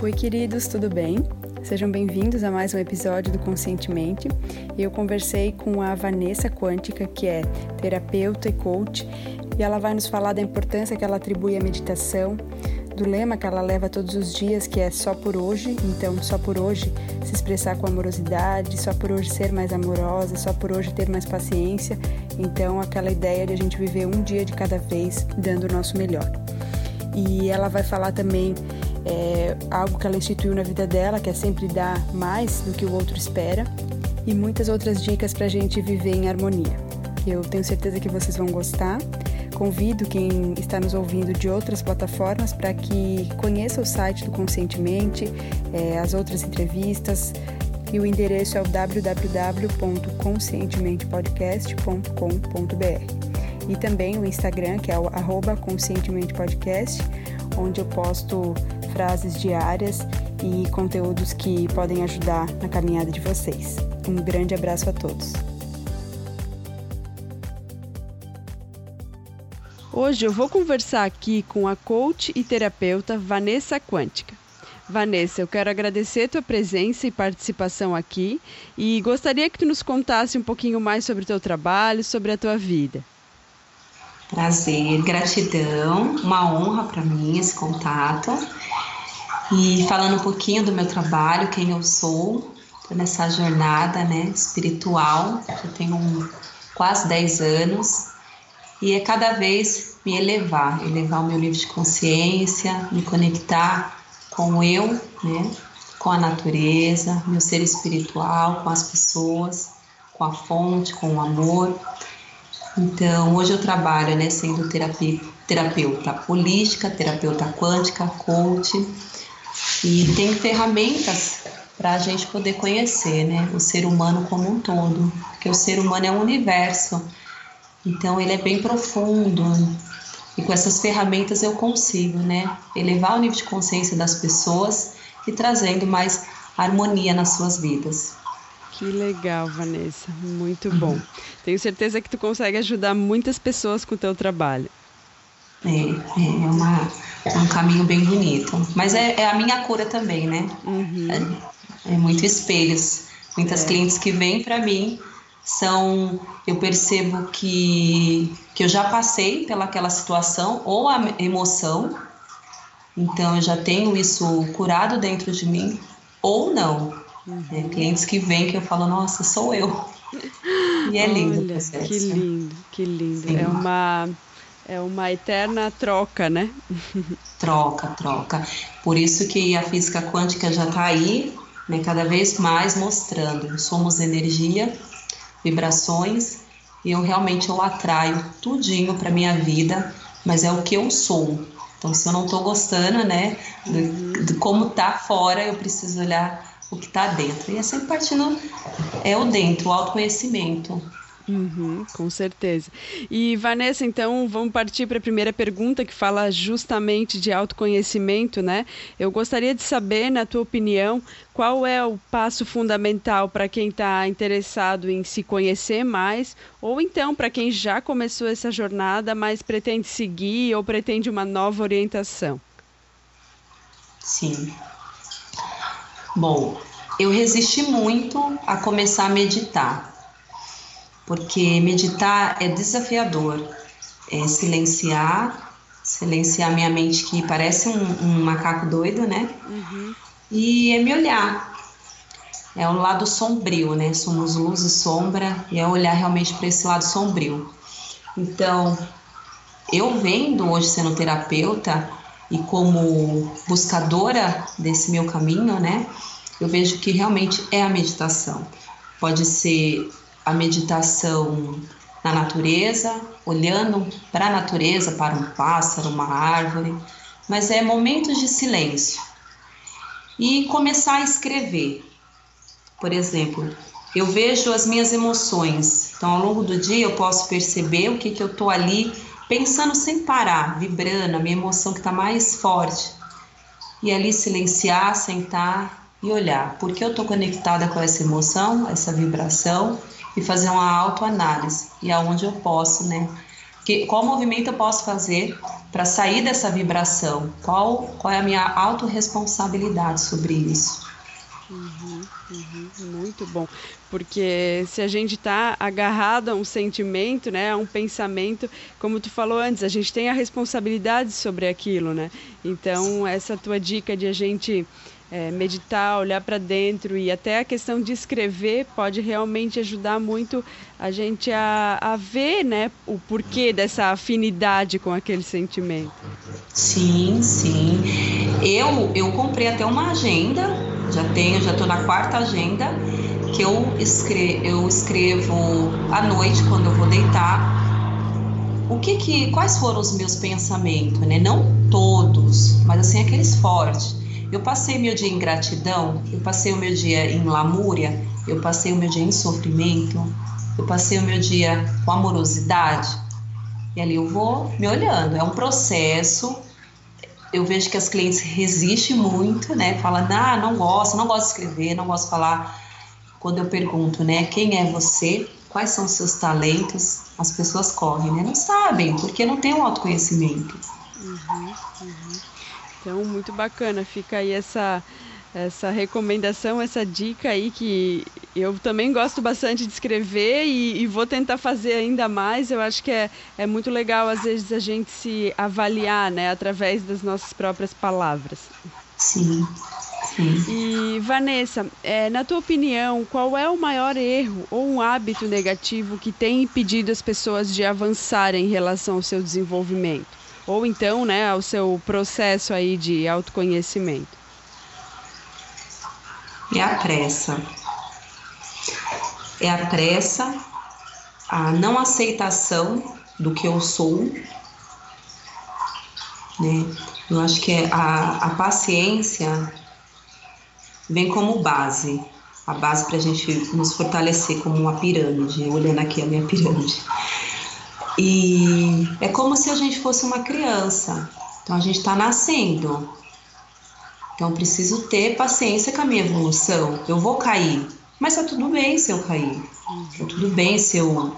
Oi, queridos, tudo bem? Sejam bem-vindos a mais um episódio do Conscientemente. Eu conversei com a Vanessa Quântica, que é terapeuta e coach, e ela vai nos falar da importância que ela atribui à meditação, do lema que ela leva todos os dias, que é só por hoje, então só por hoje se expressar com amorosidade, só por hoje ser mais amorosa, só por hoje ter mais paciência. Então, aquela ideia de a gente viver um dia de cada vez, dando o nosso melhor. E ela vai falar também é, algo que ela instituiu na vida dela, que é sempre dar mais do que o outro espera, e muitas outras dicas para a gente viver em harmonia. Eu tenho certeza que vocês vão gostar. Convido quem está nos ouvindo de outras plataformas para que conheça o site do Conscientemente, é, as outras entrevistas, e o endereço é o www.conscientementepodcast.com.br. E também o Instagram, que é o arroba conscientementepodcast, onde eu posto frases diárias e conteúdos que podem ajudar na caminhada de vocês. Um grande abraço a todos. Hoje eu vou conversar aqui com a coach e terapeuta Vanessa Quântica. Vanessa, eu quero agradecer a tua presença e participação aqui e gostaria que tu nos contasse um pouquinho mais sobre o teu trabalho, sobre a tua vida. Prazer, gratidão, uma honra para mim esse contato. E falando um pouquinho do meu trabalho, quem eu sou, nessa jornada né, espiritual, eu tenho um, quase 10 anos, e é cada vez me elevar, elevar o meu nível de consciência, me conectar com eu, né, com a natureza, meu ser espiritual, com as pessoas, com a fonte, com o amor. Então, hoje eu trabalho né, sendo terapia, terapeuta holística, terapeuta quântica, coach, e tem ferramentas para a gente poder conhecer né, o ser humano como um todo, porque o ser humano é um universo, então ele é bem profundo, e com essas ferramentas eu consigo né, elevar o nível de consciência das pessoas e trazendo mais harmonia nas suas vidas. Que legal, Vanessa. Muito bom. Uhum. Tenho certeza que tu consegue ajudar muitas pessoas com o teu trabalho. É, é, é, uma, um caminho bem bonito. Mas é, é a minha cura também, né? Uhum. É, é muito espelhos. Muitas é. clientes que vêm para mim são. Eu percebo que, que eu já passei pelaquela situação ou a emoção, então eu já tenho isso curado dentro de mim, ou não. Uhum. É, clientes que vêm que eu falo, nossa, sou eu. E é lindo Olha, Que lindo, que lindo. Sim. É uma é uma eterna troca, né? troca, troca. Por isso que a física quântica já está aí, né, cada vez mais mostrando. Somos energia, vibrações, e eu realmente eu atraio tudinho para minha vida, mas é o que eu sou. Então, se eu não estou gostando, né, de, de, como tá fora, eu preciso olhar o que está dentro. E é sempre partindo é o dentro, o autoconhecimento. Uhum, com certeza. E Vanessa, então vamos partir para a primeira pergunta que fala justamente de autoconhecimento, né? Eu gostaria de saber, na tua opinião, qual é o passo fundamental para quem está interessado em se conhecer mais, ou então para quem já começou essa jornada, mas pretende seguir ou pretende uma nova orientação? Sim. Bom, eu resisti muito a começar a meditar porque meditar é desafiador, é silenciar, silenciar minha mente que parece um, um macaco doido, né? Uhum. E é me olhar. É o lado sombrio, né? Somos luz e sombra, e é olhar realmente para esse lado sombrio. Então, eu vendo hoje sendo terapeuta e como buscadora desse meu caminho, né? Eu vejo que realmente é a meditação. Pode ser a meditação na natureza, olhando para a natureza, para um pássaro, uma árvore, mas é momentos de silêncio. E começar a escrever. Por exemplo, eu vejo as minhas emoções. Então, ao longo do dia, eu posso perceber o que, que eu estou ali pensando sem parar, vibrando, a minha emoção que está mais forte. E ali silenciar, sentar e olhar. Porque eu estou conectada com essa emoção, essa vibração e fazer uma autoanálise e aonde eu posso, né, Que, qual movimento eu posso fazer para sair dessa vibração? Qual, qual é a minha autorresponsabilidade sobre isso? Uhum, uhum, muito bom, porque se a gente está agarrado a um sentimento, né, a um pensamento, como tu falou antes, a gente tem a responsabilidade sobre aquilo, né? Então essa tua dica de a gente é, meditar, olhar para dentro e até a questão de escrever pode realmente ajudar muito a gente a, a ver, né, o porquê dessa afinidade com aquele sentimento. Sim, sim. Eu eu comprei até uma agenda já tenho, já estou na quarta agenda que eu escrevo, eu escrevo à noite quando eu vou deitar. O que que, quais foram os meus pensamentos, né? Não todos, mas assim aqueles fortes. Eu passei meu dia em gratidão, eu passei o meu dia em lamúria, eu passei o meu dia em sofrimento, eu passei o meu dia com amorosidade. E ali eu vou me olhando. É um processo eu vejo que as clientes resistem muito, né? Fala, ah, não gosto, não gosto de escrever, não gosto de falar. Quando eu pergunto, né, quem é você? Quais são os seus talentos? As pessoas correm, né? Não sabem, porque não tem um autoconhecimento. Uhum, uhum. Então, muito bacana. Fica aí essa essa recomendação, essa dica aí que eu também gosto bastante de escrever e, e, vou tentar fazer ainda mais. Eu acho que é, é muito legal, às vezes, a gente se avaliar né, através das nossas próprias palavras. Sim. Sim. E Vanessa, é, na tua opinião, qual é o maior erro ou um hábito negativo que tem impedido as pessoas de avançarem em relação ao seu desenvolvimento? Ou então, né, ao seu processo aí de autoconhecimento? é a pressa. É a pressa, a não aceitação do que eu sou, né? Eu acho que é a, a paciência vem como base, a base para a gente nos fortalecer como uma pirâmide, olhando aqui a minha pirâmide. E é como se a gente fosse uma criança. Então a gente está nascendo, então, preciso ter paciência com a minha evolução. Eu vou cair, mas tá tudo bem se eu cair. Tá tudo bem se eu,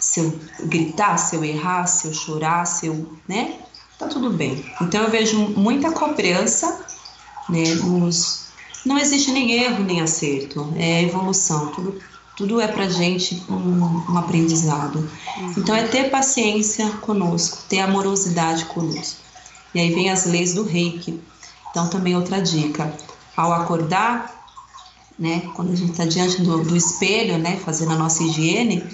se eu gritar, se eu errar, se eu chorar, se eu. né? Tá tudo bem. Então, eu vejo muita cobrança, né? Nos, não existe nem erro nem acerto, é evolução. Tudo, tudo é pra gente um, um aprendizado. Então, é ter paciência conosco, ter amorosidade conosco. E aí vem as leis do reiki então, também outra dica, ao acordar, né, quando a gente está diante do, do espelho, né, fazendo a nossa higiene,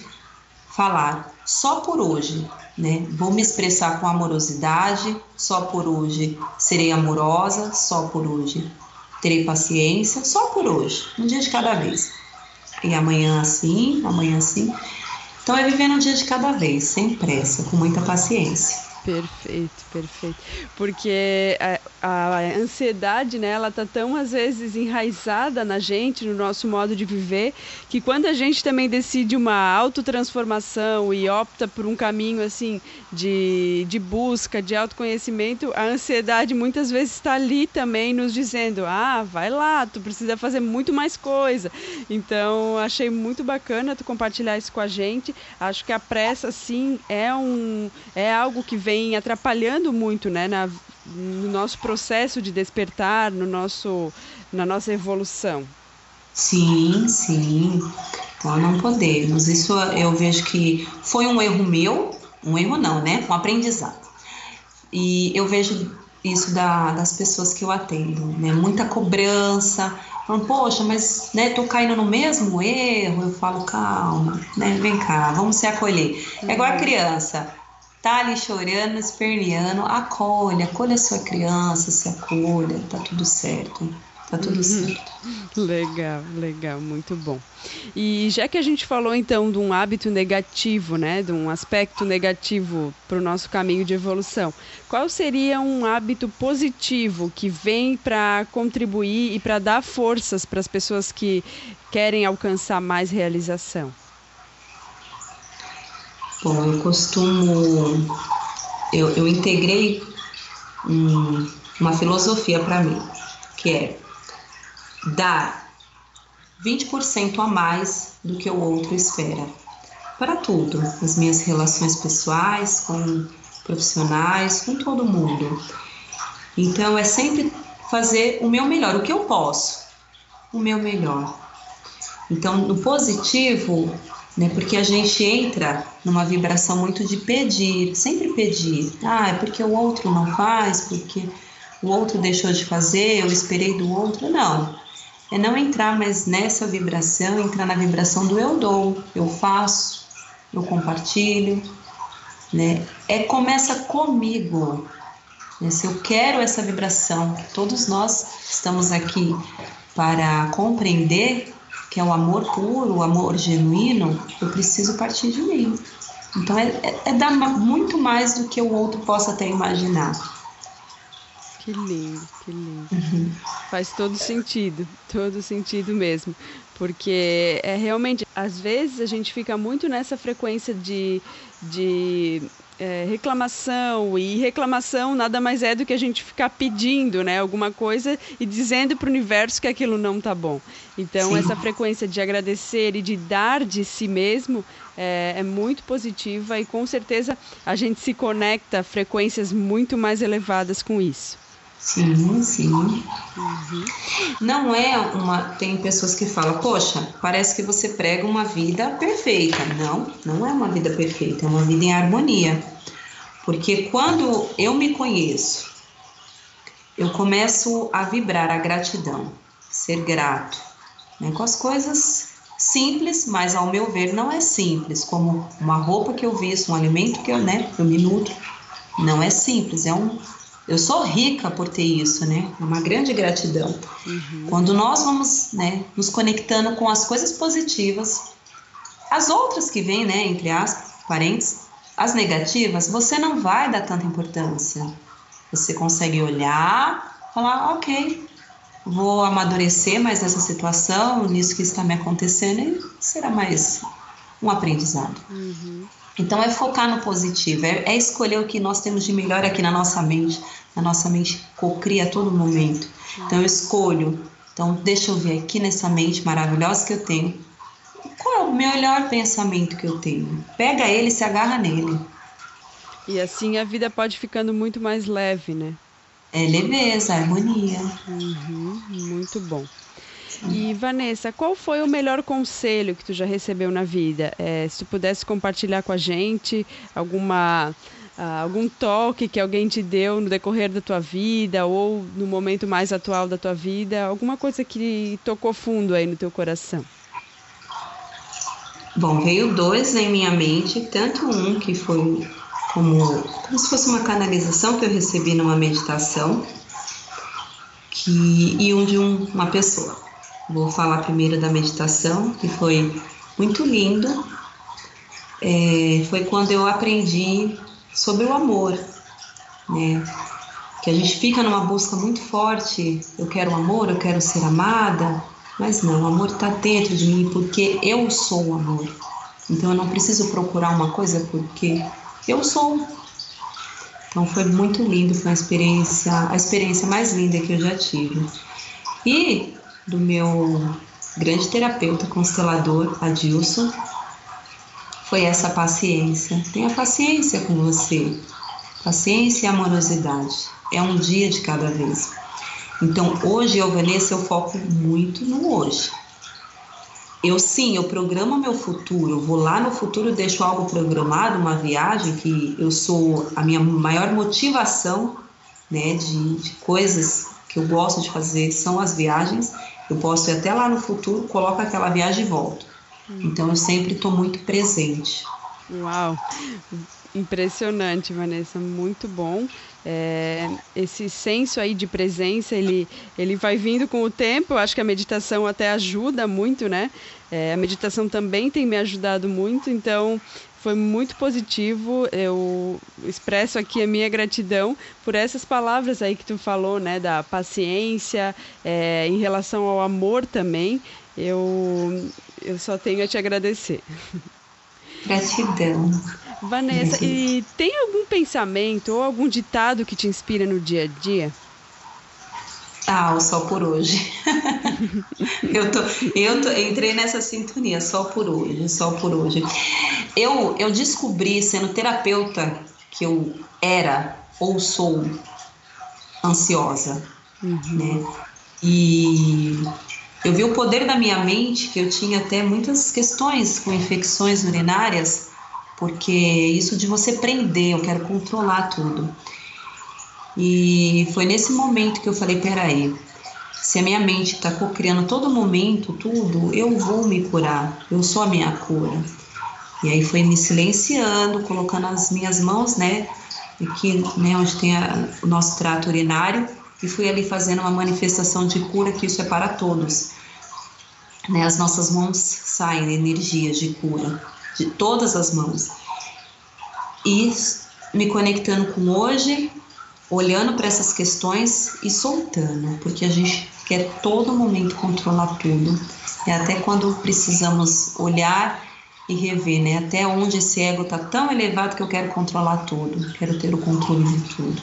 falar só por hoje, né, vou me expressar com amorosidade, só por hoje serei amorosa, só por hoje terei paciência, só por hoje, um dia de cada vez. E amanhã assim, amanhã assim. Então é viver um dia de cada vez, sem pressa, com muita paciência. Perfeito, perfeito. Porque a, a, ansiedade, né, ela tá tão às vezes enraizada na gente, no nosso modo de viver, que quando a gente também decide uma autotransformação e opta por um caminho assim de, de busca, de autoconhecimento, a ansiedade muitas vezes está ali também nos dizendo: "Ah, vai lá, tu precisa fazer muito mais coisa". Então, achei muito bacana tu compartilhar isso com a gente. Acho que a pressa sim é um é algo que vem vem atrapalhando muito né, na, no nosso processo de despertar, no nosso, na nossa evolução. Sim, sim. Então não podemos. Isso eu vejo que foi um erro meu, um erro não, né? Um aprendizado. E eu vejo isso da, das pessoas que eu atendo, né? Muita cobrança, falando, poxa, mas né, tô caindo no mesmo erro. Eu falo, calma, né? Vem cá, vamos se acolher. É igual a uhum. criança tá ali chorando, esperneando, acolha, acolha sua criança, se acolha, tá tudo certo. Tá tudo uhum. certo. Legal, legal, muito bom. E já que a gente falou então de um hábito negativo, né, de um aspecto negativo para o nosso caminho de evolução, qual seria um hábito positivo que vem para contribuir e para dar forças para as pessoas que querem alcançar mais realização? Bom, eu costumo. Eu, eu integrei um, uma filosofia para mim, que é dar 20% a mais do que o outro espera. para tudo, as minhas relações pessoais, com profissionais, com todo mundo. Então é sempre fazer o meu melhor, o que eu posso, o meu melhor. Então, no positivo, né, porque a gente entra numa vibração muito de pedir, sempre pedir. Ah, é porque o outro não faz, porque o outro deixou de fazer, eu esperei do outro. Não. É não entrar mais nessa vibração, entrar na vibração do eu dou, eu faço, eu compartilho, né? É começa comigo. Né? Se eu quero essa vibração, todos nós estamos aqui para compreender que é o amor puro, o amor genuíno, eu preciso partir de mim. Então é, é, é dar muito mais do que o outro possa até imaginar. Que lindo, que lindo. Uhum. Faz todo sentido, todo sentido mesmo. Porque é realmente, às vezes a gente fica muito nessa frequência de, de é, reclamação, e reclamação nada mais é do que a gente ficar pedindo né, alguma coisa e dizendo para o universo que aquilo não está bom. Então, Sim. essa frequência de agradecer e de dar de si mesmo é, é, muito positiva e com certeza a gente se conecta a frequências muito mais elevadas com isso. Sim, sim. Uhum. Não é uma. Tem pessoas que falam, poxa, parece que você prega uma vida perfeita. Não, não é uma vida perfeita, é uma vida em harmonia. Porque quando eu me conheço, eu começo a vibrar a gratidão, ser grato, né, com as coisas simples, mas ao meu ver não é simples, como uma roupa que eu visto, um alimento que eu, né, eu me nutro, não é simples, é um eu sou rica por ter isso, né? É uma grande gratidão. Uhum. Quando nós vamos, né, nos conectando com as coisas positivas, as outras que vêm, né, entre as parentes, as negativas, você não vai dar tanta importância. Você consegue olhar, falar, ok, vou amadurecer mais nessa situação, nisso que está me acontecendo, e será mais um aprendizado. Uhum. Então é focar no positivo, é, é, escolher o que nós temos de melhor aqui na nossa mente. A nossa mente cocria a todo momento. Então eu escolho. Então deixa eu ver aqui nessa mente maravilhosa que eu tenho. Qual é o melhor pensamento que eu tenho? Pega ele e se agarra nele. E assim a vida pode ficando muito mais leve, né? É leveza, harmonia. Uhum, muito bom. E Vanessa, qual foi o melhor conselho que tu já recebeu na vida? É, se tu pudesse compartilhar com a gente alguma uh, algum toque que alguém te deu no decorrer da tua vida ou no momento mais atual da tua vida, alguma coisa que tocou fundo aí no teu coração? Bom, veio dois em minha mente, tanto um que foi como, como se fosse uma canalização que eu recebi numa meditação, que, e um de um, uma pessoa. Vou falar primeiro da meditação, que foi muito lindo. É, foi quando eu aprendi sobre o amor, né? Que a gente fica numa busca muito forte. Eu quero amor, eu quero ser amada, mas não, o amor está dentro de mim porque eu sou o amor. Então eu não preciso procurar uma coisa porque eu sou. Então foi muito lindo, foi uma experiência, a experiência mais linda que eu já tive. E do meu grande terapeuta constelador, Adilson, foi essa paciência. Tenha paciência com você. Paciência e amorosidade. É um dia de cada vez. Então, hoje, eu, Vanessa, eu foco muito no hoje. Eu sim, eu programo meu futuro, eu vou lá no futuro, deixo algo programado, uma viagem que eu sou a minha maior motivação, né, de, de coisas que eu gosto de fazer são as viagens. Eu posso ir até lá no futuro, coloco aquela viagem e volto. Então eu sempre estou muito presente. Uau! Impressionante, Vanessa, muito bom. É, esse senso aí de presença, ele, ele vai vindo com o tempo. Eu acho que a meditação até ajuda muito, né? É, a meditação também tem me ajudado muito, então foi muito positivo. Eu expresso aqui a minha gratidão por essas palavras aí que tu falou, né, da paciência, é, em relação ao amor também. Eu, eu só tenho a te agradecer. Gratidão. Vanessa, e tem algum pensamento ou algum ditado que te inspira no dia a dia? Ah, o só por hoje. eu, tô, eu tô, entrei nessa sintonia, só por hoje, só por hoje. Eu, eu descobri, sendo terapeuta, que eu era ou sou ansiosa, uhum. né? E eu vi o poder da minha mente, que eu tinha até muitas questões com infecções urinárias, porque isso de você prender, eu quero controlar tudo. E foi nesse momento que eu falei: peraí, se a minha mente está cocriando todo momento tudo, eu vou me curar, eu sou a minha cura. E aí foi me silenciando, colocando as minhas mãos, né, aqui, né, onde tem a, o nosso trato urinário, e fui ali fazendo uma manifestação de cura, que isso é para todos. Né, as nossas mãos saem energias de cura, de todas as mãos. E me conectando com hoje, olhando para essas questões e soltando, porque a gente quer todo momento controlar tudo. E até quando precisamos olhar e rever, né? Até onde esse ego está tão elevado que eu quero controlar tudo, quero ter o controle de tudo.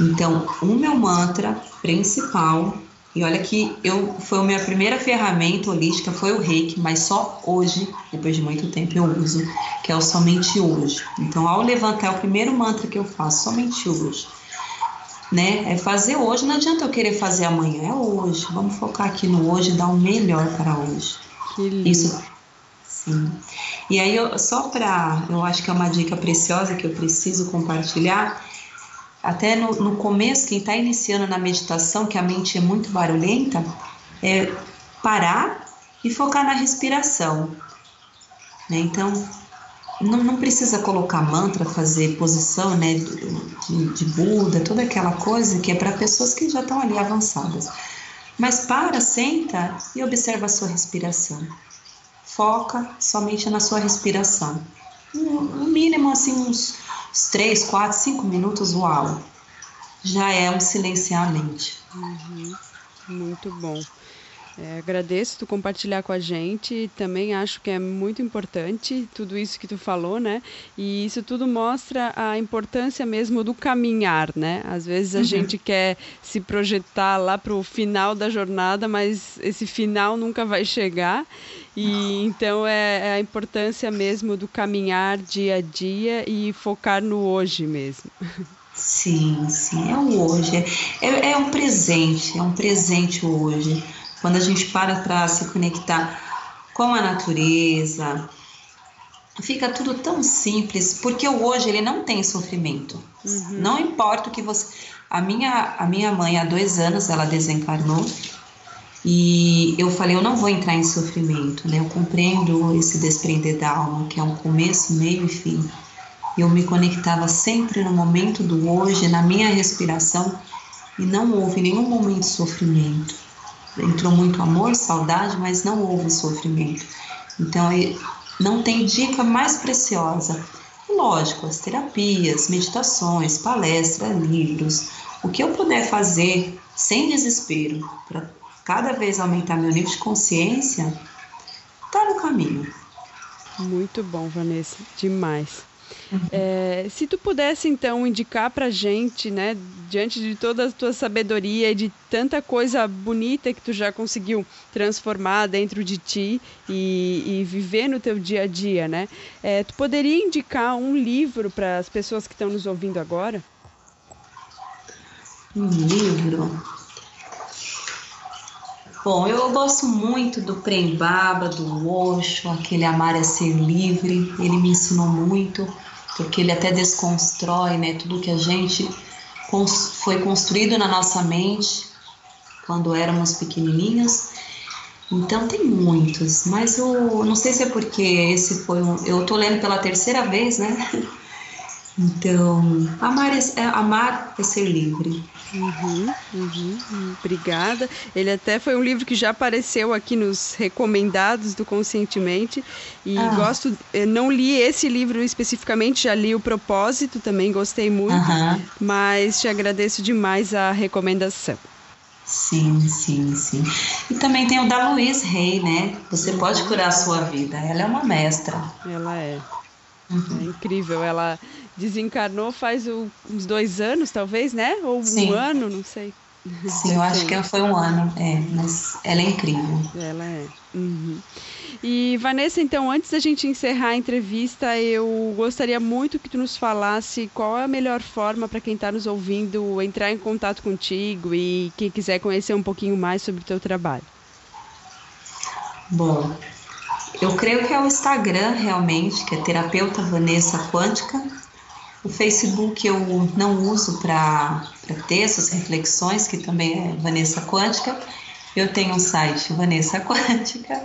Então, o meu mantra principal, e olha que eu foi a minha primeira ferramenta holística foi o Reiki, mas só hoje, depois de muito tempo eu uso, que é o somente hoje. Então, ao levantar é o primeiro mantra que eu faço, somente hoje. Né? É fazer hoje, não adianta eu querer fazer amanhã, é hoje. Vamos focar aqui no hoje e dar o melhor para hoje. Que lindo. Isso Sim. E aí, eu, só para. Eu acho que é uma dica preciosa que eu preciso compartilhar. Até no, no começo, quem está iniciando na meditação, que a mente é muito barulhenta, é parar e focar na respiração. Né? Então, não, não, precisa colocar mantra, fazer posição né, de, de Buda, toda aquela coisa que é para pessoas que já estão ali avançadas. Mas para, senta e observa a sua respiração foca somente na sua respiração. No mínimo, assim, uns, uns 3, 4, 5 minutos, uau, já é um silenciar mente. Uhum. Muito bom. É, agradeço tu compartilhar com a gente. Também acho que é muito importante tudo isso que tu falou, né? E isso tudo mostra a importância mesmo do caminhar, né? Às vezes a uhum. gente quer se projetar lá para o final da jornada, mas esse final nunca vai chegar. E então é, é, a importância mesmo do caminhar dia a dia e focar no hoje mesmo. Sim, sim, é o hoje. É, é um presente, é um presente hoje. Quando a gente para para se conectar com a natureza, fica tudo tão simples, porque o hoje ele não tem sofrimento. Uhum. Não importa o que você. A minha, a minha mãe, há dois anos, ela desencarnou e eu falei, eu não vou entrar em sofrimento, né? Eu compreendo esse desprender da alma, que é um começo, meio e fim. Eu me conectava sempre no momento do hoje, na minha respiração, e não houve nenhum momento de sofrimento. Entrou muito amor, saudade, mas não houve sofrimento. Então, não tem dica mais preciosa. Lógico, as terapias, meditações, palestras, livros, o que eu puder fazer sem desespero para cada vez aumentar meu nível de consciência, tá no caminho. Muito bom, Vanessa, demais. É, se tu pudesse então indicar para gente, né, diante de toda a tua sabedoria e de tanta coisa bonita que tu já conseguiu transformar dentro de ti e, e viver no teu dia a dia, né, é, tu poderia indicar um livro para as pessoas que estão nos ouvindo agora? Um livro? Bom, eu gosto muito do Prembaba, do Osho, aquele Amar é Ser Livre. Ele me ensinou muito, porque ele até desconstrói né, tudo que a gente foi construído na nossa mente quando éramos pequenininhos. Então tem muitos, mas eu não sei se é porque esse foi um. Eu tô lendo pela terceira vez, né? Então, amar é, amar é ser livre. Uhum, uhum, obrigada. Ele até foi um livro que já apareceu aqui nos recomendados do Conscientemente. E ah. gosto, não li esse livro especificamente, já li o Propósito, também gostei muito. Uhum. Mas te agradeço demais a recomendação. Sim, sim, sim. E também tem o da Luiz Rey, né? Você pode curar a sua vida. Ela é uma mestra. Ela é. Uhum. É incrível. Ela desencarnou faz uns dois anos, talvez, né? Ou Sim. um ano, não sei. Sim, eu acho que foi um ano, é, mas ela é incrível. Ela é. Uhum. E Vanessa, então, antes da gente encerrar a entrevista, eu gostaria muito que tu nos falasse qual é a melhor forma para quem está nos ouvindo entrar em contato contigo e quem quiser conhecer um pouquinho mais sobre o teu trabalho. Bom, eu creio que é o Instagram realmente, que é terapeuta Vanessa Quântica. O Facebook eu não uso para essas reflexões, que também é Vanessa Quântica. Eu tenho um site Vanessa Quântica,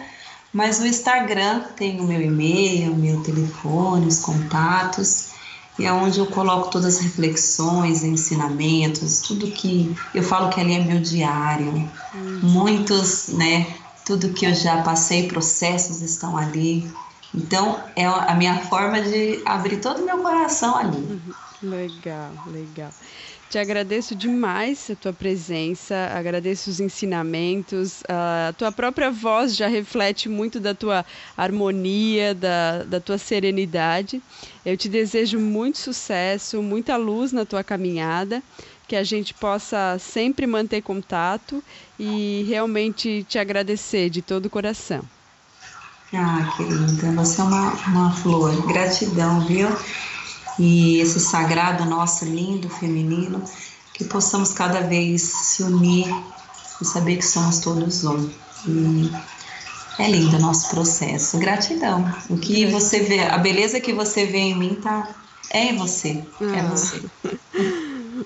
mas no Instagram tem o meu e-mail, meu telefone, os contatos, e é onde eu coloco todas as reflexões, ensinamentos, tudo que eu falo que ali é meu diário. Hum. Muitos, né, tudo que eu já passei, processos estão ali. Então, é a minha forma de abrir todo o meu coração ali. Uhum. Legal, legal. Te agradeço demais a tua presença, agradeço os ensinamentos, a tua própria voz já reflete muito da tua harmonia, da, da tua serenidade. Eu te desejo muito sucesso, muita luz na tua caminhada que a gente possa sempre manter contato e realmente te agradecer de todo o coração. Ah, querida, você é uma, uma flor. Gratidão, viu? E esse sagrado nosso lindo, feminino, que possamos cada vez se unir e saber que somos todos um. E é lindo o nosso processo. Gratidão. O que você vê, a beleza que você vê em mim tá é em você. É ah. você.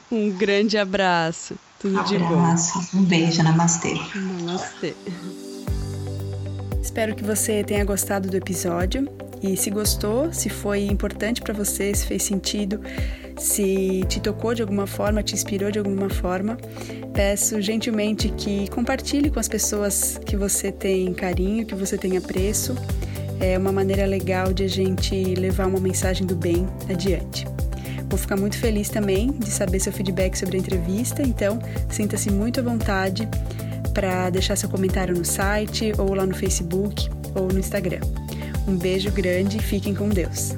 Um grande abraço. Tudo abraço. de bom. Um beijo. Namastê. Namastê. Espero que você tenha gostado do episódio. E se gostou, se foi importante para você, se fez sentido, se te tocou de alguma forma, te inspirou de alguma forma, peço gentilmente que compartilhe com as pessoas que você tem carinho, que você tem apreço. É uma maneira legal de a gente levar uma mensagem do bem adiante. Vou ficar muito feliz também de saber seu feedback sobre a entrevista, então sinta-se muito à vontade para deixar seu comentário no site ou lá no Facebook ou no Instagram. Um beijo grande e fiquem com Deus.